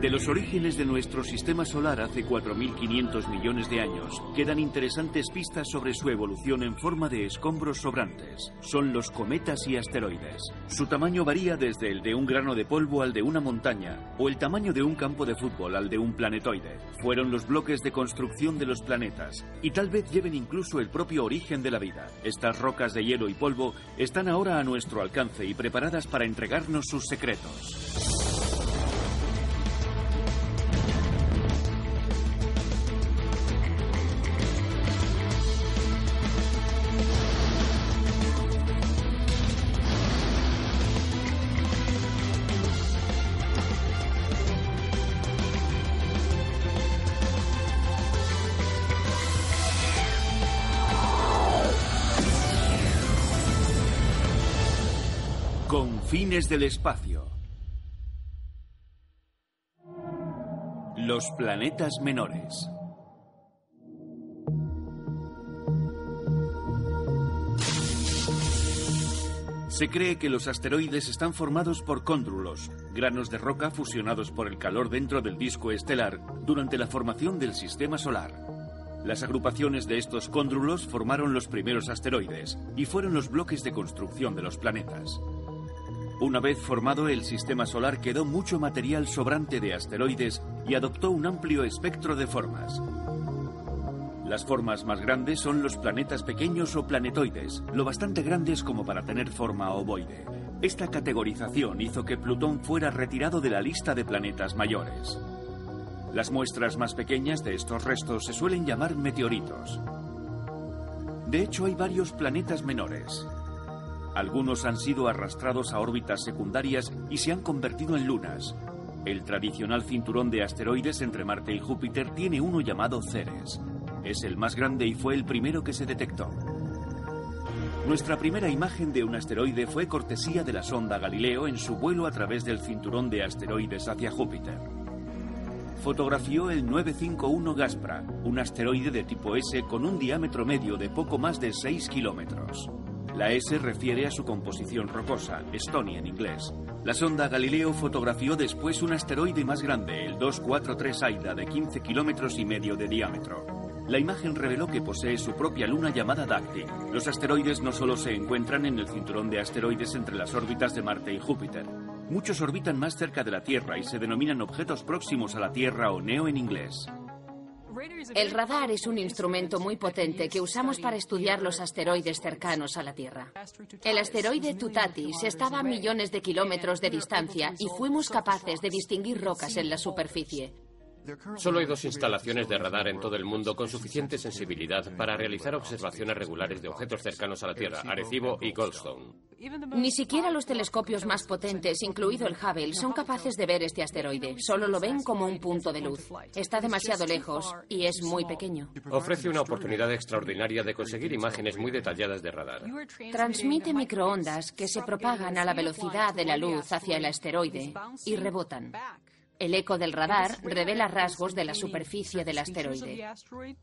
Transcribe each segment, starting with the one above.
De los orígenes de nuestro sistema solar hace 4.500 millones de años, quedan interesantes pistas sobre su evolución en forma de escombros sobrantes. Son los cometas y asteroides. Su tamaño varía desde el de un grano de polvo al de una montaña, o el tamaño de un campo de fútbol al de un planetoide. Fueron los bloques de construcción de los planetas, y tal vez lleven incluso el propio origen de la vida. Estas rocas de hielo y polvo están ahora a nuestro alcance y preparadas para entregarnos sus secretos. Fines del espacio. Los planetas menores. Se cree que los asteroides están formados por cóndrulos, granos de roca fusionados por el calor dentro del disco estelar durante la formación del sistema solar. Las agrupaciones de estos cóndrulos formaron los primeros asteroides y fueron los bloques de construcción de los planetas. Una vez formado el sistema solar quedó mucho material sobrante de asteroides y adoptó un amplio espectro de formas. Las formas más grandes son los planetas pequeños o planetoides, lo bastante grandes como para tener forma ovoide. Esta categorización hizo que Plutón fuera retirado de la lista de planetas mayores. Las muestras más pequeñas de estos restos se suelen llamar meteoritos. De hecho, hay varios planetas menores. Algunos han sido arrastrados a órbitas secundarias y se han convertido en lunas. El tradicional cinturón de asteroides entre Marte y Júpiter tiene uno llamado Ceres. Es el más grande y fue el primero que se detectó. Nuestra primera imagen de un asteroide fue cortesía de la sonda Galileo en su vuelo a través del cinturón de asteroides hacia Júpiter. Fotografió el 951 Gaspra, un asteroide de tipo S con un diámetro medio de poco más de 6 kilómetros. La S refiere a su composición rocosa, Stony en inglés. La sonda Galileo fotografió después un asteroide más grande, el 243 AIDA, de 15 kilómetros y medio de diámetro. La imagen reveló que posee su propia luna llamada Dactyl. Los asteroides no solo se encuentran en el cinturón de asteroides entre las órbitas de Marte y Júpiter. Muchos orbitan más cerca de la Tierra y se denominan objetos próximos a la Tierra o NEO en inglés. El radar es un instrumento muy potente que usamos para estudiar los asteroides cercanos a la Tierra. El asteroide Tutatis estaba a millones de kilómetros de distancia y fuimos capaces de distinguir rocas en la superficie. Solo hay dos instalaciones de radar en todo el mundo con suficiente sensibilidad para realizar observaciones regulares de objetos cercanos a la Tierra, Arecibo y Goldstone. Ni siquiera los telescopios más potentes, incluido el Hubble, son capaces de ver este asteroide. Solo lo ven como un punto de luz. Está demasiado lejos y es muy pequeño. Ofrece una oportunidad extraordinaria de conseguir imágenes muy detalladas de radar. Transmite microondas que se propagan a la velocidad de la luz hacia el asteroide y rebotan. El eco del radar revela rasgos de la superficie del asteroide.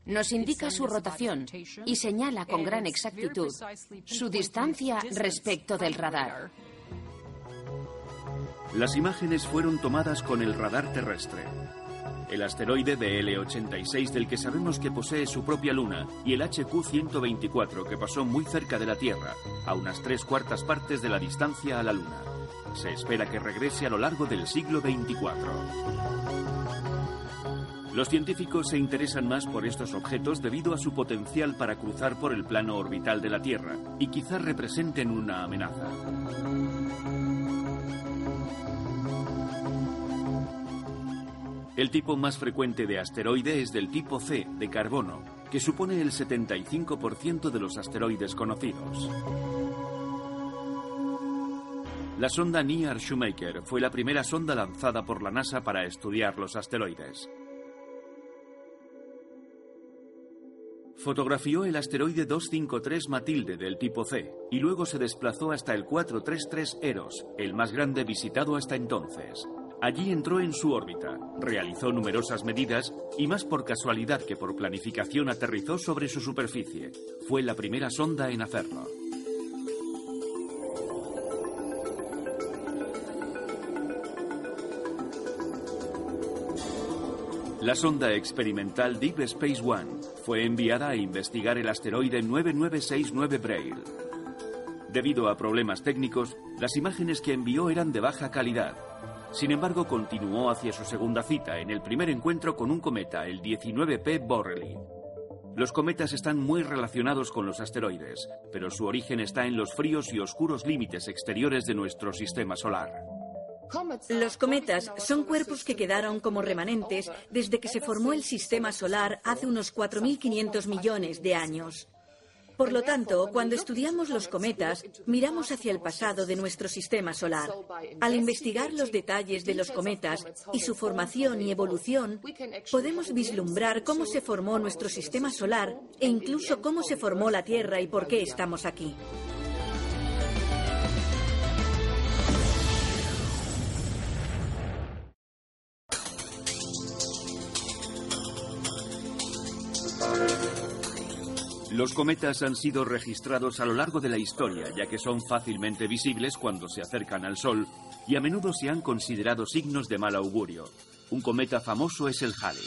Nos indica su rotación y señala con gran exactitud su distancia respecto del radar. Las imágenes fueron tomadas con el radar terrestre. El asteroide de L86 del que sabemos que posee su propia luna y el HQ-124 que pasó muy cerca de la Tierra, a unas tres cuartas partes de la distancia a la luna. Se espera que regrese a lo largo del siglo 24. Los científicos se interesan más por estos objetos debido a su potencial para cruzar por el plano orbital de la Tierra y quizás representen una amenaza. El tipo más frecuente de asteroide es del tipo C, de carbono, que supone el 75% de los asteroides conocidos. La sonda Near Shoemaker fue la primera sonda lanzada por la NASA para estudiar los asteroides. Fotografió el asteroide 253 Matilde del tipo C y luego se desplazó hasta el 433 Eros, el más grande visitado hasta entonces. Allí entró en su órbita, realizó numerosas medidas y más por casualidad que por planificación aterrizó sobre su superficie. Fue la primera sonda en hacerlo. La sonda experimental Deep Space One fue enviada a investigar el asteroide 9969 Braille. Debido a problemas técnicos, las imágenes que envió eran de baja calidad. Sin embargo, continuó hacia su segunda cita en el primer encuentro con un cometa, el 19P Borrelly. Los cometas están muy relacionados con los asteroides, pero su origen está en los fríos y oscuros límites exteriores de nuestro sistema solar. Los cometas son cuerpos que quedaron como remanentes desde que se formó el sistema solar hace unos 4.500 millones de años. Por lo tanto, cuando estudiamos los cometas, miramos hacia el pasado de nuestro sistema solar. Al investigar los detalles de los cometas y su formación y evolución, podemos vislumbrar cómo se formó nuestro sistema solar e incluso cómo se formó la Tierra y por qué estamos aquí. Los cometas han sido registrados a lo largo de la historia, ya que son fácilmente visibles cuando se acercan al Sol y a menudo se han considerado signos de mal augurio. Un cometa famoso es el Halley.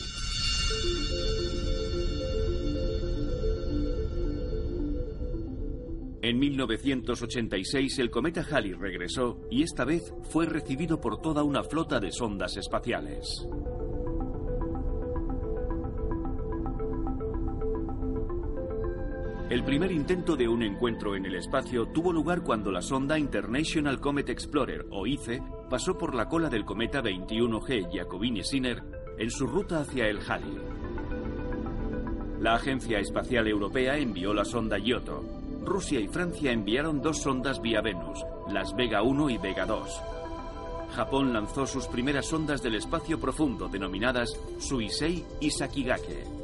En 1986 el cometa Halley regresó y esta vez fue recibido por toda una flota de sondas espaciales. El primer intento de un encuentro en el espacio tuvo lugar cuando la sonda International Comet Explorer, o ICE, pasó por la cola del cometa 21G Giacobini-Sinner en su ruta hacia el Halley. La Agencia Espacial Europea envió la sonda Giotto. Rusia y Francia enviaron dos sondas vía Venus, las Vega 1 y Vega 2. Japón lanzó sus primeras sondas del espacio profundo denominadas Suisei y Sakigake.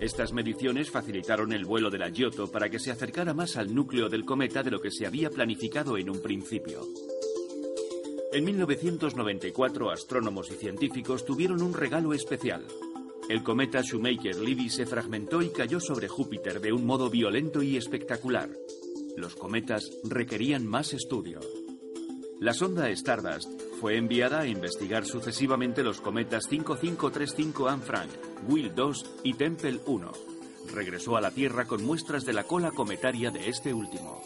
Estas mediciones facilitaron el vuelo de la Giotto para que se acercara más al núcleo del cometa de lo que se había planificado en un principio. En 1994, astrónomos y científicos tuvieron un regalo especial. El cometa Shoemaker-Levy se fragmentó y cayó sobre Júpiter de un modo violento y espectacular. Los cometas requerían más estudio. La sonda Stardust fue enviada a investigar sucesivamente los cometas 5535 Anne Frank, Will 2 y Tempel 1. Regresó a la Tierra con muestras de la cola cometaria de este último.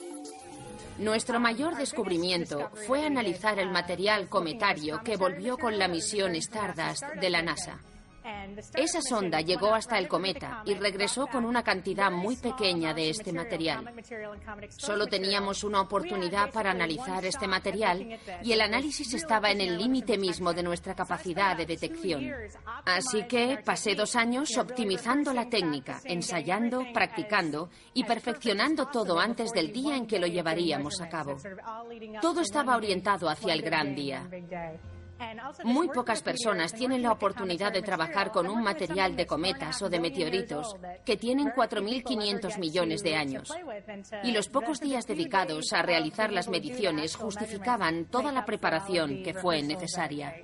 Nuestro mayor descubrimiento fue analizar el material cometario que volvió con la misión Stardust de la NASA. Esa sonda llegó hasta el cometa y regresó con una cantidad muy pequeña de este material. Solo teníamos una oportunidad para analizar este material y el análisis estaba en el límite mismo de nuestra capacidad de detección. Así que pasé dos años optimizando la técnica, ensayando, practicando y perfeccionando todo antes del día en que lo llevaríamos a cabo. Todo estaba orientado hacia el gran día. Muy pocas personas tienen la oportunidad de trabajar con un material de cometas o de meteoritos que tienen 4.500 millones de años. Y los pocos días dedicados a realizar las mediciones justificaban toda la preparación que fue necesaria.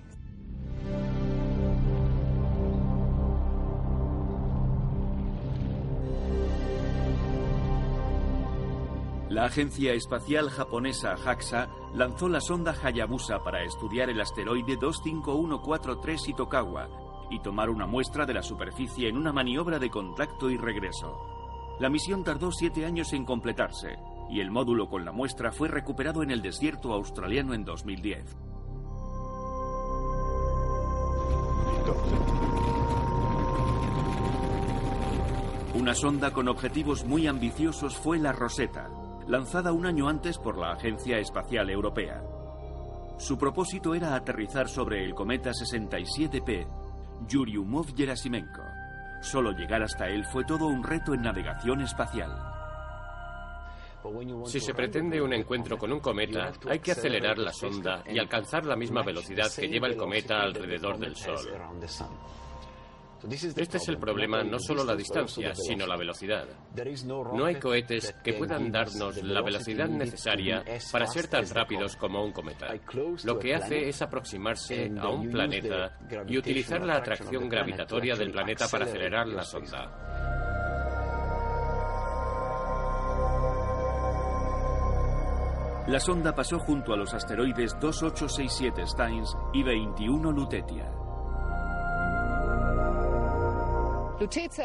La agencia espacial japonesa JAXA lanzó la sonda Hayabusa para estudiar el asteroide 25143 Itokawa y tomar una muestra de la superficie en una maniobra de contacto y regreso. La misión tardó siete años en completarse y el módulo con la muestra fue recuperado en el desierto australiano en 2010. Una sonda con objetivos muy ambiciosos fue la Rosetta, lanzada un año antes por la Agencia Espacial Europea. Su propósito era aterrizar sobre el cometa 67P Yuryumov-Gerasimenko. Solo llegar hasta él fue todo un reto en navegación espacial. Si se pretende un encuentro con un cometa, hay que acelerar la sonda y alcanzar la misma velocidad que lleva el cometa alrededor del Sol. Este es el problema, no solo la distancia, sino la velocidad. No hay cohetes que puedan darnos la velocidad necesaria para ser tan rápidos como un cometa. Lo que hace es aproximarse a un planeta y utilizar la atracción gravitatoria del planeta para acelerar la sonda. La sonda pasó junto a los asteroides 2867 Steins y 21 Lutetia.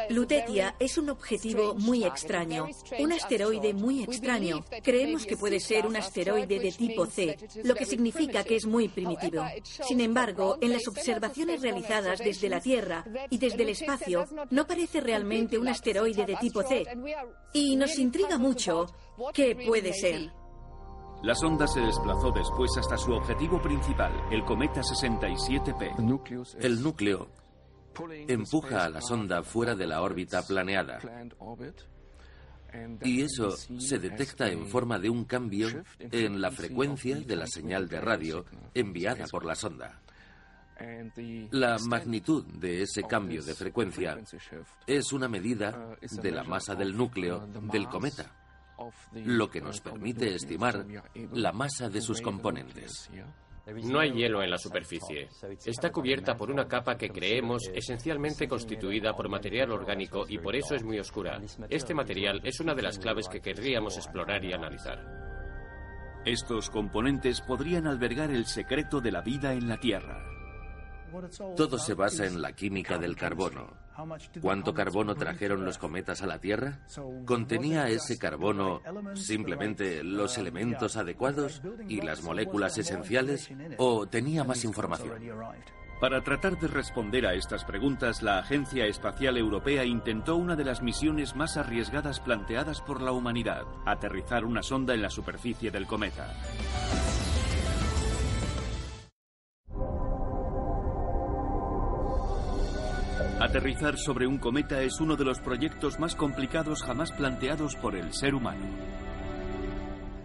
Lutetia es un objetivo muy extraño, un asteroide muy extraño. Creemos que puede ser un asteroide de tipo C, lo que significa que es muy primitivo. Sin embargo, en las observaciones realizadas desde la Tierra y desde el espacio, no parece realmente un asteroide de tipo C. Y nos intriga mucho qué puede ser. La sonda se desplazó después hasta su objetivo principal, el cometa 67P. El núcleo empuja a la sonda fuera de la órbita planeada. Y eso se detecta en forma de un cambio en la frecuencia de la señal de radio enviada por la sonda. La magnitud de ese cambio de frecuencia es una medida de la masa del núcleo del cometa, lo que nos permite estimar la masa de sus componentes. No hay hielo en la superficie. Está cubierta por una capa que creemos esencialmente constituida por material orgánico y por eso es muy oscura. Este material es una de las claves que querríamos explorar y analizar. Estos componentes podrían albergar el secreto de la vida en la Tierra. Todo se basa en la química del carbono. ¿Cuánto carbono trajeron los cometas a la Tierra? ¿Contenía ese carbono simplemente los elementos adecuados y las moléculas esenciales o tenía más información? Para tratar de responder a estas preguntas, la Agencia Espacial Europea intentó una de las misiones más arriesgadas planteadas por la humanidad, aterrizar una sonda en la superficie del cometa. Aterrizar sobre un cometa es uno de los proyectos más complicados jamás planteados por el ser humano.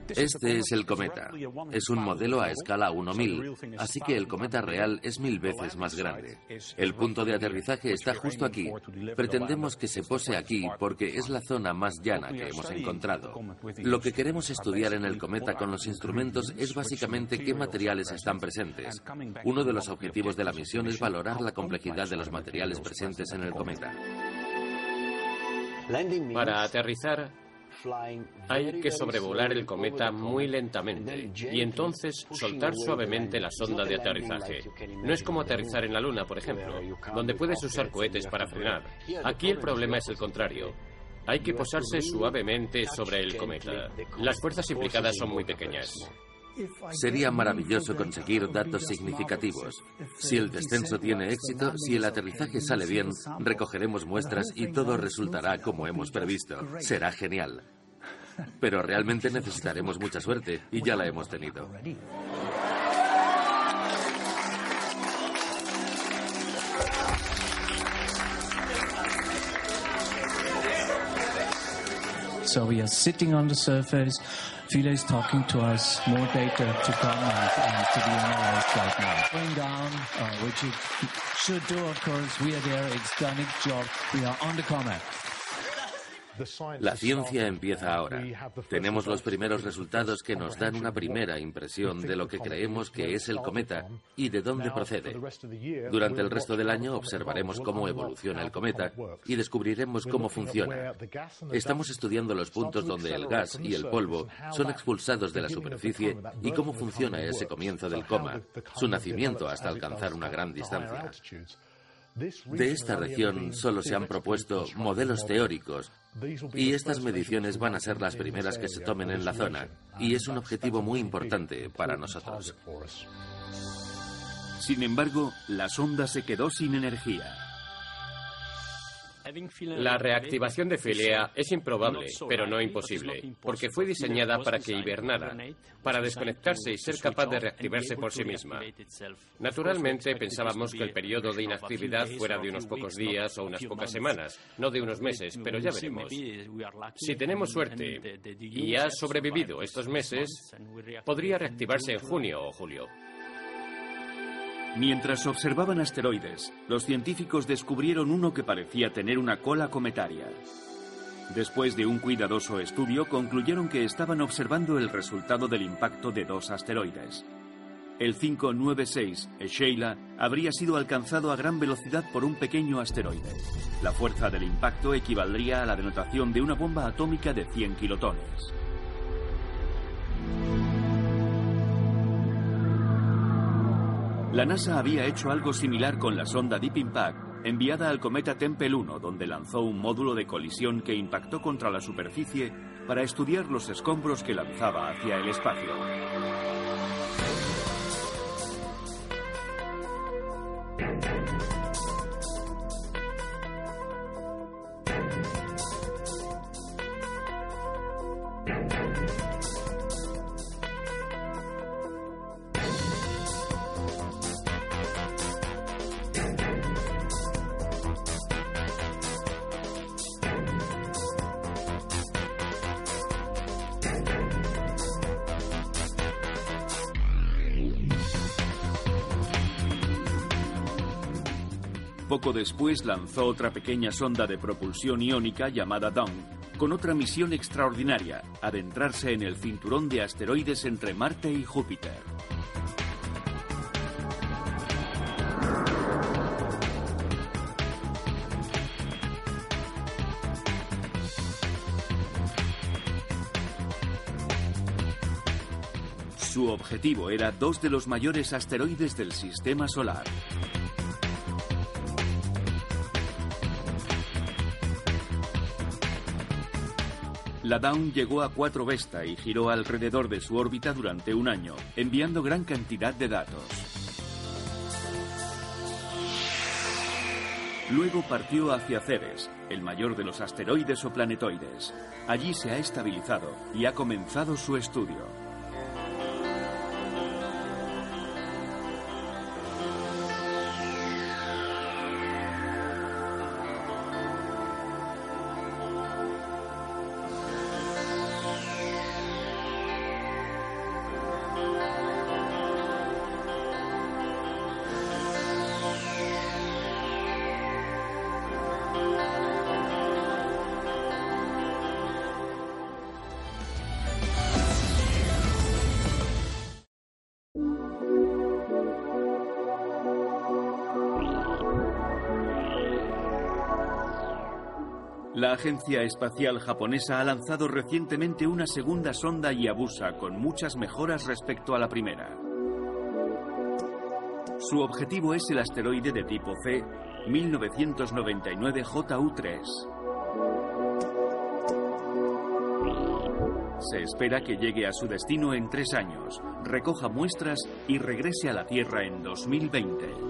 Este es el cometa. Es un modelo a escala 1000, así que el cometa real es mil veces más grande. El punto de aterrizaje está justo aquí. Pretendemos que se pose aquí porque es la zona más llana que hemos encontrado. Lo que queremos estudiar en el cometa con los instrumentos es básicamente qué materiales están presentes. Uno de los objetivos de la misión es valorar la complejidad de los materiales presentes en el cometa. Para aterrizar, hay que sobrevolar el cometa muy lentamente y entonces soltar suavemente la sonda de aterrizaje. No es como aterrizar en la Luna, por ejemplo, donde puedes usar cohetes para frenar. Aquí el problema es el contrario. Hay que posarse suavemente sobre el cometa. Las fuerzas implicadas son muy pequeñas. Sería maravilloso conseguir datos significativos. Si el descenso tiene éxito, si el aterrizaje sale bien, recogeremos muestras y todo resultará como hemos previsto. Será genial. Pero realmente necesitaremos mucha suerte y ya la hemos tenido. So we are sitting on the surface. Philae is talking to us. More data to come and, and to be analyzed right now. Going down, uh, which it should do, of course. We are there. It's done its job. We are on the comet. La ciencia empieza ahora. Tenemos los primeros resultados que nos dan una primera impresión de lo que creemos que es el cometa y de dónde procede. Durante el resto del año observaremos cómo evoluciona el cometa y descubriremos cómo funciona. Estamos estudiando los puntos donde el gas y el polvo son expulsados de la superficie y cómo funciona ese comienzo del coma, su nacimiento hasta alcanzar una gran distancia. De esta región solo se han propuesto modelos teóricos y estas mediciones van a ser las primeras que se tomen en la zona y es un objetivo muy importante para nosotros. Sin embargo, la sonda se quedó sin energía. La reactivación de Philae es improbable, pero no imposible, porque fue diseñada para que hibernara, para desconectarse y ser capaz de reactivarse por sí misma. Naturalmente pensábamos que el periodo de inactividad fuera de unos pocos días o unas pocas semanas, no de unos meses, pero ya veremos. Si tenemos suerte y ha sobrevivido estos meses, podría reactivarse en junio o julio. Mientras observaban asteroides, los científicos descubrieron uno que parecía tener una cola cometaria. Después de un cuidadoso estudio, concluyeron que estaban observando el resultado del impacto de dos asteroides. El 596, Sheila, habría sido alcanzado a gran velocidad por un pequeño asteroide. La fuerza del impacto equivaldría a la denotación de una bomba atómica de 100 kilotones. La NASA había hecho algo similar con la sonda Deep Impact enviada al cometa Tempel 1, donde lanzó un módulo de colisión que impactó contra la superficie para estudiar los escombros que lanzaba hacia el espacio. Poco después lanzó otra pequeña sonda de propulsión iónica llamada Dawn, con otra misión extraordinaria, adentrarse en el cinturón de asteroides entre Marte y Júpiter. Su objetivo era dos de los mayores asteroides del Sistema Solar. La Dawn llegó a 4 Vesta y giró alrededor de su órbita durante un año, enviando gran cantidad de datos. Luego partió hacia Ceres, el mayor de los asteroides o planetoides. Allí se ha estabilizado y ha comenzado su estudio. La Agencia Espacial Japonesa ha lanzado recientemente una segunda sonda Yabusa con muchas mejoras respecto a la primera. Su objetivo es el asteroide de tipo C 1999 JU3. Se espera que llegue a su destino en tres años, recoja muestras y regrese a la Tierra en 2020.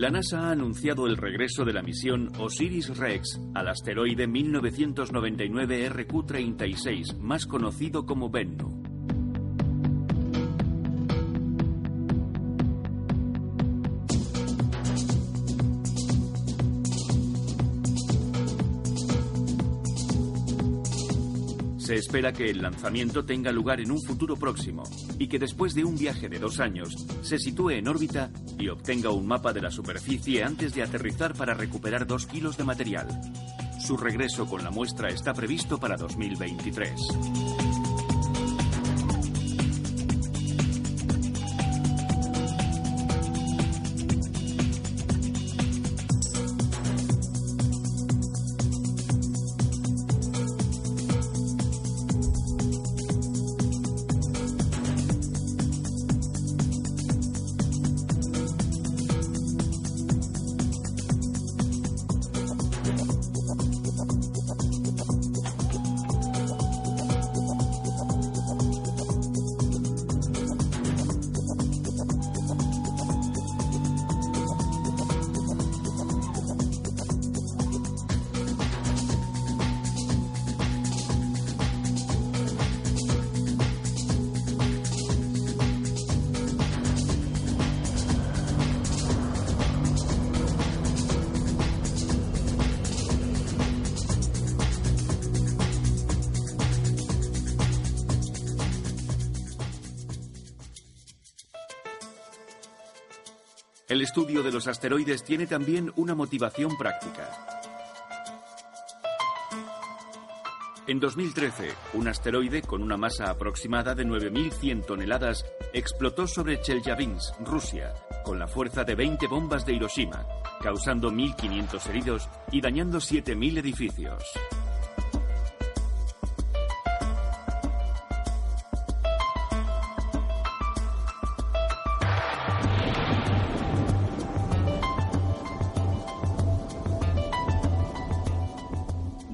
La NASA ha anunciado el regreso de la misión Osiris-Rex al asteroide 1999 RQ-36, más conocido como Bennu. Se espera que el lanzamiento tenga lugar en un futuro próximo y que después de un viaje de dos años se sitúe en órbita y obtenga un mapa de la superficie antes de aterrizar para recuperar dos kilos de material. Su regreso con la muestra está previsto para 2023. El estudio de los asteroides tiene también una motivación práctica. En 2013, un asteroide con una masa aproximada de 9.100 toneladas explotó sobre Chelyabinsk, Rusia, con la fuerza de 20 bombas de Hiroshima, causando 1.500 heridos y dañando 7.000 edificios.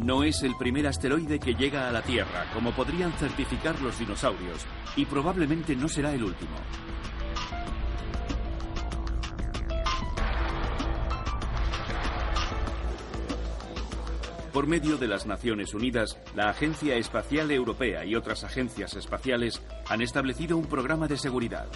No es el primer asteroide que llega a la Tierra, como podrían certificar los dinosaurios, y probablemente no será el último. Por medio de las Naciones Unidas, la Agencia Espacial Europea y otras agencias espaciales han establecido un programa de seguridad.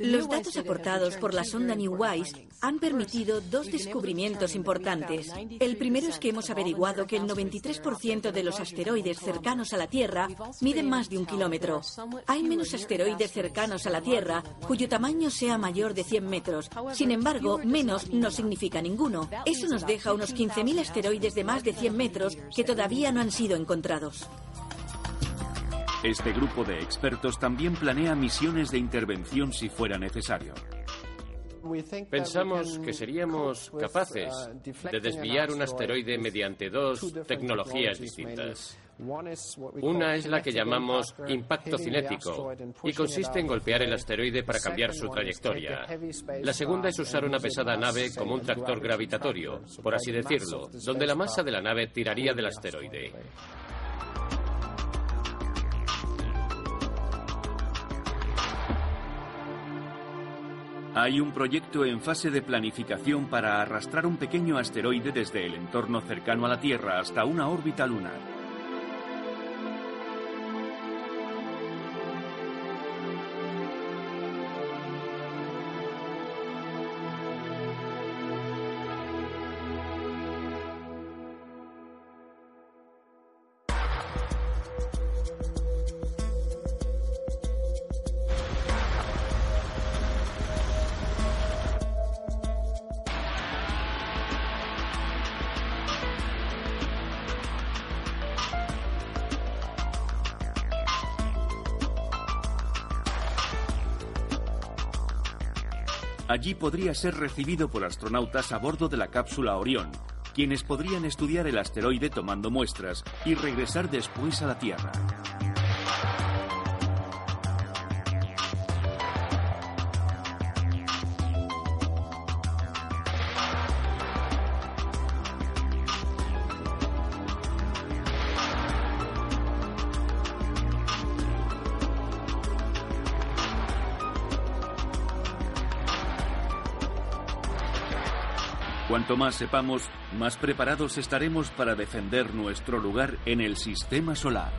Los datos aportados por la sonda New WISE han permitido dos descubrimientos importantes. El primero es que hemos averiguado que el 93% de los asteroides cercanos a la Tierra miden más de un kilómetro. Hay menos asteroides cercanos a la Tierra cuyo tamaño sea mayor de 100 metros. Sin embargo, menos no significa ninguno. Eso nos deja unos 15.000 asteroides de más de 100 metros que todavía no han sido encontrados. Este grupo de expertos también planea misiones de intervención si fuera necesario. Pensamos que seríamos capaces de desviar un asteroide mediante dos tecnologías distintas. Una es la que llamamos impacto cinético y consiste en golpear el asteroide para cambiar su trayectoria. La segunda es usar una pesada nave como un tractor gravitatorio, por así decirlo, donde la masa de la nave tiraría del asteroide. Hay un proyecto en fase de planificación para arrastrar un pequeño asteroide desde el entorno cercano a la Tierra hasta una órbita lunar. Allí podría ser recibido por astronautas a bordo de la cápsula Orión, quienes podrían estudiar el asteroide tomando muestras y regresar después a la Tierra. Cuanto más sepamos, más preparados estaremos para defender nuestro lugar en el sistema solar.